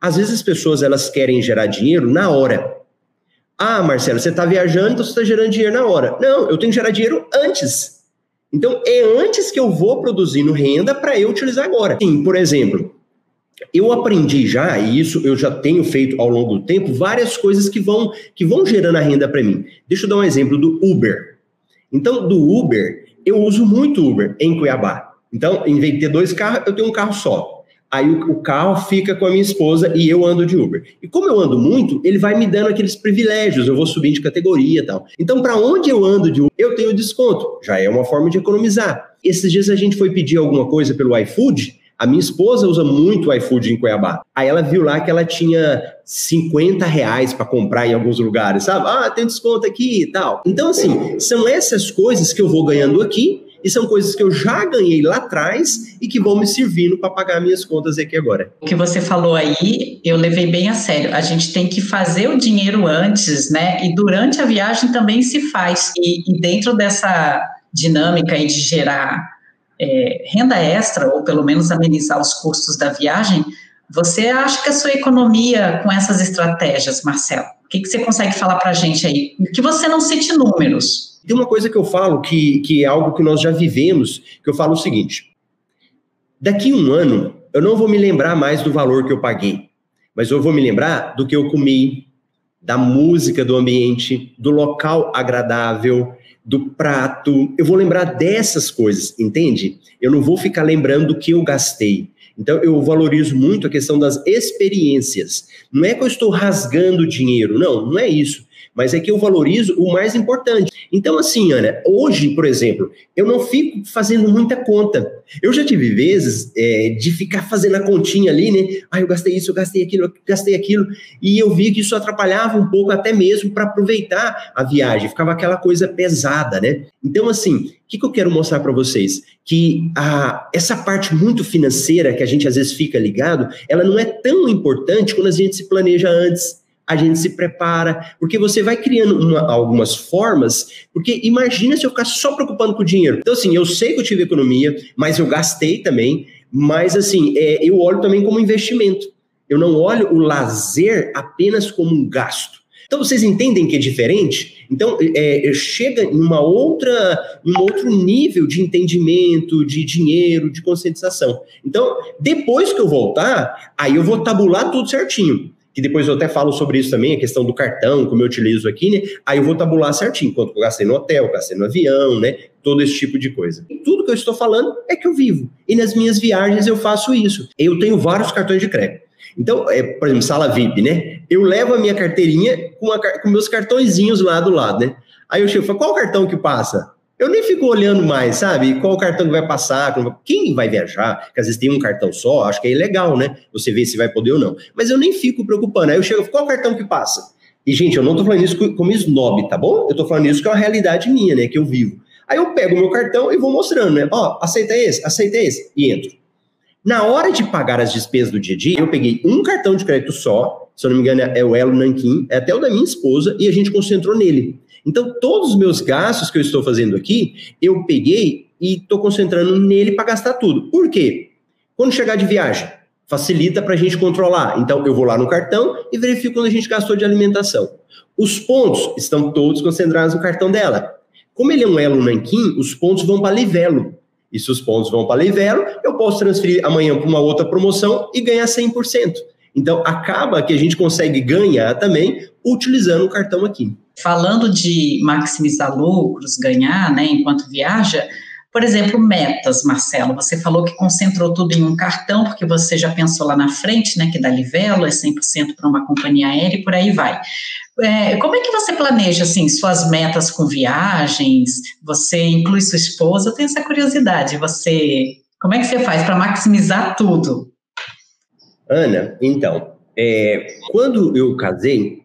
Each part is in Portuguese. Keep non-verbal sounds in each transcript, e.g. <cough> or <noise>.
Às vezes as pessoas elas querem gerar dinheiro na hora. Ah, Marcelo, você está viajando, então você está gerando dinheiro na hora. Não, eu tenho que gerar dinheiro antes. Então, é antes que eu vou produzindo renda para eu utilizar agora. Sim, por exemplo, eu aprendi já, e isso eu já tenho feito ao longo do tempo, várias coisas que vão, que vão gerando a renda para mim. Deixa eu dar um exemplo do Uber. Então, do Uber, eu uso muito Uber em Cuiabá. Então, em vez de ter dois carros, eu tenho um carro só. Aí o, carro fica com a minha esposa e eu ando de Uber. E como eu ando muito, ele vai me dando aqueles privilégios, eu vou subindo de categoria e tal. Então, para onde eu ando de Uber, eu tenho desconto. Já é uma forma de economizar. Esses dias a gente foi pedir alguma coisa pelo iFood. A minha esposa usa muito iFood em Cuiabá. Aí ela viu lá que ela tinha 50 reais para comprar em alguns lugares, sabe? Ah, tem desconto aqui e tal. Então, assim, são essas coisas que eu vou ganhando aqui e são coisas que eu já ganhei lá atrás e que vão me servindo para pagar minhas contas aqui agora. O que você falou aí, eu levei bem a sério. A gente tem que fazer o dinheiro antes, né? E durante a viagem também se faz. E, e dentro dessa dinâmica aí de gerar é, renda extra, ou pelo menos amenizar os custos da viagem, você acha que a sua economia com essas estratégias, Marcelo? O que, que você consegue falar para a gente aí? Que você não cite números, tem uma coisa que eu falo que, que é algo que nós já vivemos, que eu falo o seguinte: daqui um ano, eu não vou me lembrar mais do valor que eu paguei, mas eu vou me lembrar do que eu comi, da música do ambiente, do local agradável, do prato. Eu vou lembrar dessas coisas, entende? Eu não vou ficar lembrando do que eu gastei. Então, eu valorizo muito a questão das experiências. Não é que eu estou rasgando dinheiro, não, não é isso mas é que eu valorizo o mais importante. Então, assim, Ana, hoje, por exemplo, eu não fico fazendo muita conta. Eu já tive vezes é, de ficar fazendo a continha ali, né? Ah, eu gastei isso, eu gastei aquilo, eu gastei aquilo, e eu vi que isso atrapalhava um pouco até mesmo para aproveitar a viagem, ficava aquela coisa pesada, né? Então, assim, o que, que eu quero mostrar para vocês? Que a, essa parte muito financeira que a gente às vezes fica ligado, ela não é tão importante quando a gente se planeja antes a gente se prepara, porque você vai criando uma, algumas formas, porque imagina se eu ficar só preocupando com o dinheiro. Então, assim, eu sei que eu tive economia, mas eu gastei também, mas assim, é, eu olho também como investimento. Eu não olho o lazer apenas como um gasto. Então, vocês entendem que é diferente? Então, é, chega em uma outra, um outro nível de entendimento, de dinheiro, de conscientização. Então, depois que eu voltar, aí eu vou tabular tudo certinho que depois eu até falo sobre isso também, a questão do cartão, como eu utilizo aqui, né? Aí eu vou tabular certinho, quanto eu gastei no hotel, gastei no avião, né? Todo esse tipo de coisa. E tudo que eu estou falando é que eu vivo. E nas minhas viagens eu faço isso. Eu tenho vários cartões de crédito. Então, é, por exemplo, sala VIP, né? Eu levo a minha carteirinha com, a, com meus cartõezinhos lá do lado, né? Aí eu chego e falo, qual cartão que passa? Eu nem fico olhando mais, sabe? Qual cartão que vai passar, quem vai viajar, que às vezes tem um cartão só, acho que é legal, né? Você vê se vai poder ou não. Mas eu nem fico preocupando. Aí eu chego, qual cartão que passa? E, gente, eu não tô falando isso como snob, tá bom? Eu tô falando isso que é uma realidade minha, né? Que eu vivo. Aí eu pego o meu cartão e vou mostrando, né? Ó, oh, aceita esse, aceita esse, e entro. Na hora de pagar as despesas do dia a dia, eu peguei um cartão de crédito só, se eu não me engano é o Elo Nanquim, é até o da minha esposa, e a gente concentrou nele. Então, todos os meus gastos que eu estou fazendo aqui, eu peguei e estou concentrando nele para gastar tudo. Por quê? Quando chegar de viagem, facilita para a gente controlar. Então, eu vou lá no cartão e verifico quando a gente gastou de alimentação. Os pontos estão todos concentrados no cartão dela. Como ele é um elo nanquim, os pontos vão para Livelo. E se os pontos vão para Livelo, eu posso transferir amanhã para uma outra promoção e ganhar 100%. Então, acaba que a gente consegue ganhar também utilizando o cartão aqui. Falando de maximizar lucros, ganhar, né, enquanto viaja, por exemplo, metas, Marcelo. Você falou que concentrou tudo em um cartão, porque você já pensou lá na frente, né, que da Livelo é 100% para uma companhia aérea e por aí vai. É, como é que você planeja, assim, suas metas com viagens? Você inclui sua esposa? Eu tenho essa curiosidade. Você, como é que você faz para maximizar tudo? Ana, então, é, quando eu casei,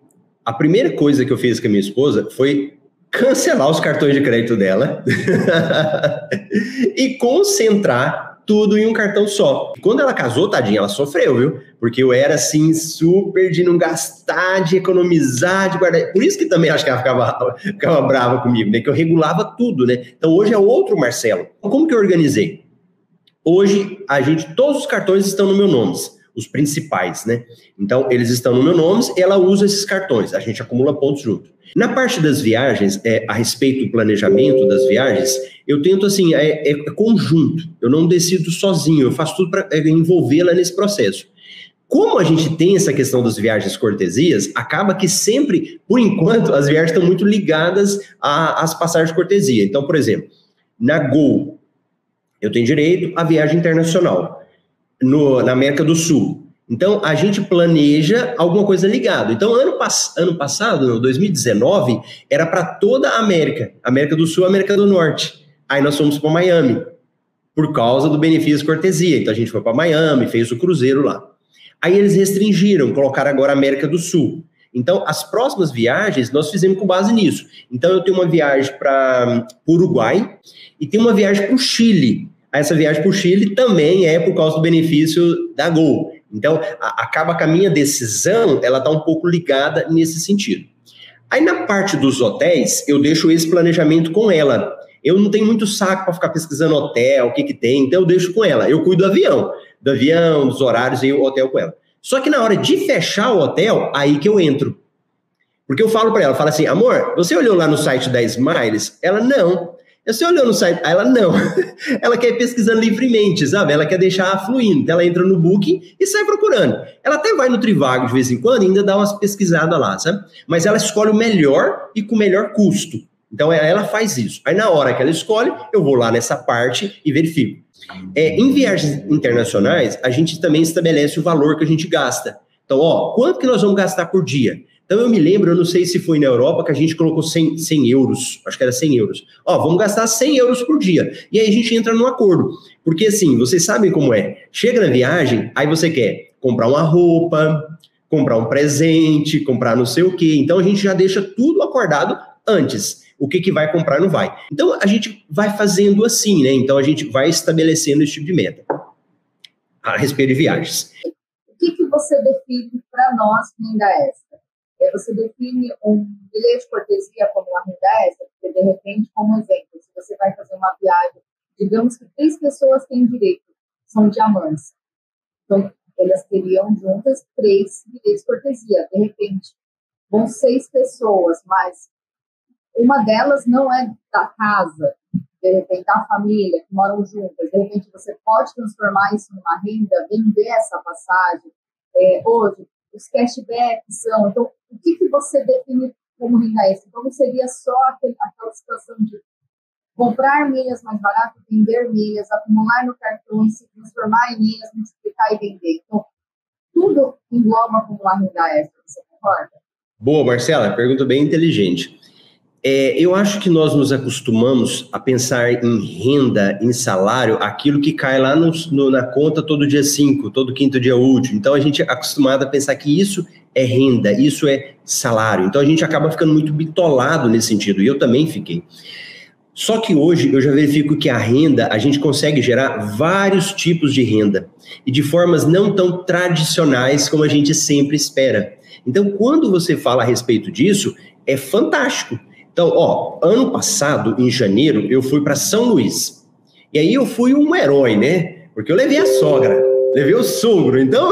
a primeira coisa que eu fiz com a minha esposa foi cancelar os cartões de crédito dela <laughs> e concentrar tudo em um cartão só. Quando ela casou, tadinha, ela sofreu, viu? Porque eu era assim, super de não gastar, de economizar, de guardar. Por isso que também acho que ela ficava, <laughs> ficava brava comigo, né? Que eu regulava tudo, né? Então hoje é outro Marcelo. Como que eu organizei? Hoje, a gente, todos os cartões estão no meu nome. Os principais, né? Então, eles estão no meu nome, ela usa esses cartões, a gente acumula pontos junto. Na parte das viagens, é, a respeito do planejamento das viagens, eu tento assim, é, é conjunto, eu não decido sozinho, eu faço tudo para é, envolvê-la nesse processo. Como a gente tem essa questão das viagens cortesias, acaba que sempre, por enquanto, as viagens estão muito ligadas às passagens de cortesia. Então, por exemplo, na Gol, eu tenho direito à viagem internacional no, na América do Sul. Então, a gente planeja alguma coisa ligada. Então, ano, pass ano passado, 2019, era para toda a América, América do Sul América do Norte. Aí nós fomos para Miami, por causa do benefício cortesia. Então, a gente foi para Miami, fez o cruzeiro lá. Aí eles restringiram, colocaram agora América do Sul. Então, as próximas viagens nós fizemos com base nisso. Então, eu tenho uma viagem para Uruguai e tenho uma viagem para o Chile. Essa viagem para o Chile também é por causa do benefício da Gol. Então, a, acaba que a minha decisão ela está um pouco ligada nesse sentido. Aí, na parte dos hotéis, eu deixo esse planejamento com ela. Eu não tenho muito saco para ficar pesquisando hotel, o que, que tem, então eu deixo com ela. Eu cuido do avião do avião, dos horários e o hotel com ela. Só que na hora de fechar o hotel, aí que eu entro. Porque eu falo para ela, falo assim, amor, você olhou lá no site da Smiles? Ela, não. Você olhou no site? Ela, não. <laughs> ela quer ir pesquisando livremente, sabe? Ela quer deixar fluindo. Então ela entra no Booking e sai procurando. Ela até vai no Trivago de vez em quando e ainda dá umas pesquisadas lá, sabe? Mas ela escolhe o melhor e com o melhor custo. Então ela faz isso. Aí na hora que ela escolhe, eu vou lá nessa parte e verifico. É, em viagens internacionais, a gente também estabelece o valor que a gente gasta. Então, ó, quanto que nós vamos gastar por dia? Então, eu me lembro, eu não sei se foi na Europa, que a gente colocou 100, 100 euros, acho que era 100 euros. Ó, vamos gastar 100 euros por dia. E aí a gente entra num acordo. Porque, assim, vocês sabem como é. Chega na viagem, aí você quer comprar uma roupa, comprar um presente, comprar não sei o quê. Então, a gente já deixa tudo acordado antes o que, que vai comprar não vai. Então a gente vai fazendo assim, né? Então a gente vai estabelecendo esse tipo de meta a respeito de viagens. O que, que você define para nós renda extra? É, você define um bilhete de cortesia como uma renda extra, porque de repente, como exemplo, se você vai fazer uma viagem, digamos que três pessoas têm direito, são diamantes. Então, elas teriam juntas três bilhetes de cortesia. De repente, vão seis pessoas, mas uma delas não é da casa, de repente, da família, que moram juntas. De repente, você pode transformar isso numa renda, vender essa passagem. É, hoje, os cashbacks são. Então, o que, que você define como renda extra? Então, não seria só aquele, aquela situação de comprar milhas mais barato, vender milhas, acumular no cartão, se transformar em milhas, multiplicar e vender. Então, tudo engloba uma renda extra, você concorda? Boa, Marcela, pergunta bem inteligente. É, eu acho que nós nos acostumamos a pensar em renda, em salário, aquilo que cai lá no, no, na conta todo dia 5, todo quinto dia útil. Então a gente é acostumado a pensar que isso é renda, isso é salário. Então a gente acaba ficando muito bitolado nesse sentido, e eu também fiquei. Só que hoje eu já verifico que a renda, a gente consegue gerar vários tipos de renda e de formas não tão tradicionais como a gente sempre espera. Então, quando você fala a respeito disso, é fantástico. Então, ó, ano passado, em janeiro, eu fui para São Luís. E aí eu fui um herói, né? Porque eu levei a sogra, levei o sogro, então.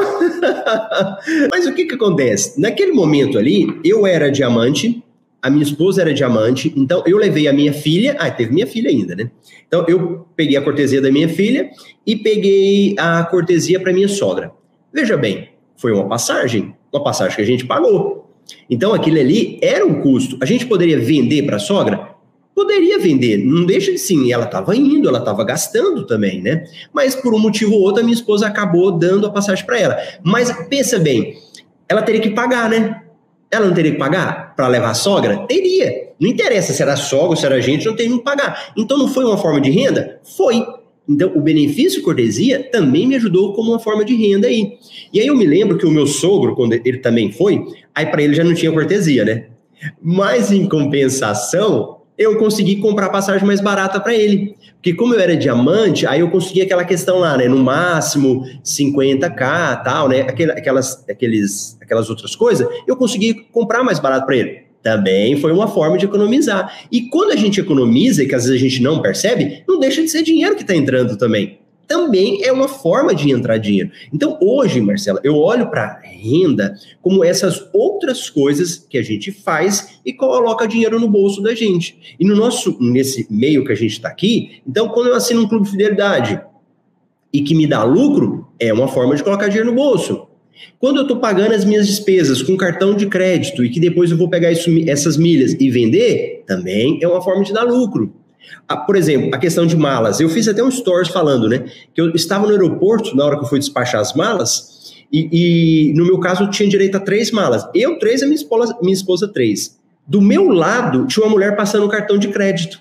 <laughs> Mas o que que acontece? Naquele momento ali, eu era diamante, a minha esposa era diamante, então eu levei a minha filha, ah, teve minha filha ainda, né? Então eu peguei a cortesia da minha filha e peguei a cortesia para minha sogra. Veja bem, foi uma passagem, uma passagem que a gente pagou. Então aquilo ali era um custo. A gente poderia vender para a sogra? Poderia vender, não deixa de sim. Ela estava indo, ela estava gastando também, né? Mas por um motivo ou outro, a minha esposa acabou dando a passagem para ela. Mas pensa bem, ela teria que pagar, né? Ela não teria que pagar para levar a sogra? Teria. Não interessa se era sogra se era gente, não tem que pagar. Então não foi uma forma de renda? Foi. Então, o benefício cortesia também me ajudou como uma forma de renda aí. E aí eu me lembro que o meu sogro, quando ele também foi, aí para ele já não tinha cortesia, né? Mas em compensação, eu consegui comprar passagem mais barata para ele. Porque como eu era diamante, aí eu consegui aquela questão lá, né? No máximo 50k, tal, né? Aquelas, aqueles, aquelas outras coisas, eu consegui comprar mais barato para ele. Também foi uma forma de economizar. E quando a gente economiza, e que às vezes a gente não percebe, não deixa de ser dinheiro que está entrando também. também é uma forma de entrar dinheiro. Então, hoje, Marcela, eu olho para renda como essas outras coisas que a gente faz e coloca dinheiro no bolso da gente. E no nosso, nesse meio que a gente está aqui, então, quando eu assino um clube de fidelidade e que me dá lucro, é uma forma de colocar dinheiro no bolso. Quando eu estou pagando as minhas despesas com cartão de crédito e que depois eu vou pegar isso, essas milhas e vender, também é uma forma de dar lucro. Ah, por exemplo, a questão de malas. Eu fiz até um stories falando, né? Que eu estava no aeroporto na hora que eu fui despachar as malas, e, e no meu caso eu tinha direito a três malas. Eu três e minha esposa, minha esposa três. Do meu lado tinha uma mulher passando um cartão de crédito.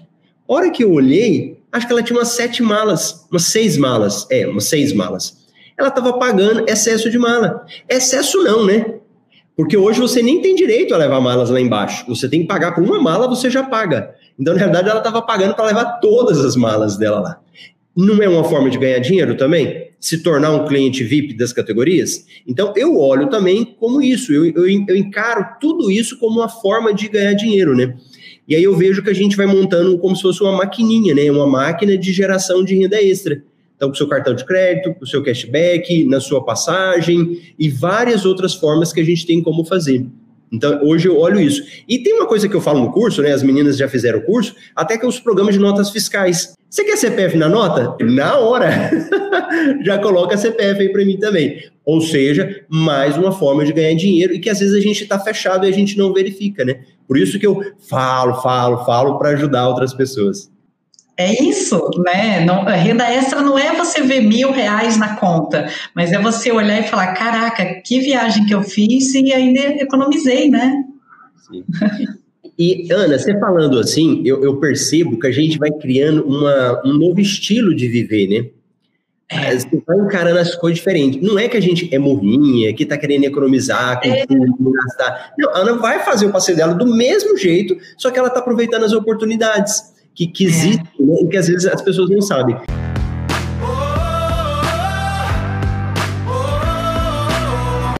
A hora que eu olhei, acho que ela tinha umas sete malas, umas seis malas. É, umas seis malas. Ela estava pagando excesso de mala. Excesso não, né? Porque hoje você nem tem direito a levar malas lá embaixo. Você tem que pagar por uma mala, você já paga. Então, na verdade, ela estava pagando para levar todas as malas dela lá. Não é uma forma de ganhar dinheiro também? Se tornar um cliente VIP das categorias? Então, eu olho também como isso. Eu, eu, eu encaro tudo isso como uma forma de ganhar dinheiro, né? E aí eu vejo que a gente vai montando como se fosse uma maquininha, né? Uma máquina de geração de renda extra. Então, com seu cartão de crédito, com o seu cashback, na sua passagem e várias outras formas que a gente tem como fazer. Então, hoje eu olho isso. E tem uma coisa que eu falo no curso, né? As meninas já fizeram o curso, até que é os programas de notas fiscais. Você quer CPF na nota? Na hora! <laughs> já coloca CPF aí para mim também. Ou seja, mais uma forma de ganhar dinheiro e que às vezes a gente está fechado e a gente não verifica, né? Por isso que eu falo, falo, falo para ajudar outras pessoas. É isso, né? Não, a renda extra não é você ver mil reais na conta, mas é você olhar e falar: caraca, que viagem que eu fiz e ainda economizei, né? Sim. E, Ana, você falando assim, eu, eu, percebo que a gente vai criando uma, um novo estilo de viver, né? É. Você vai encarando as coisas diferentes. Não é que a gente é morrinha, que tá querendo economizar, com é. gastar. Não, a Ana vai fazer o passeio dela do mesmo jeito, só que ela tá aproveitando as oportunidades que, que existem é. né, e que às vezes as pessoas não sabem.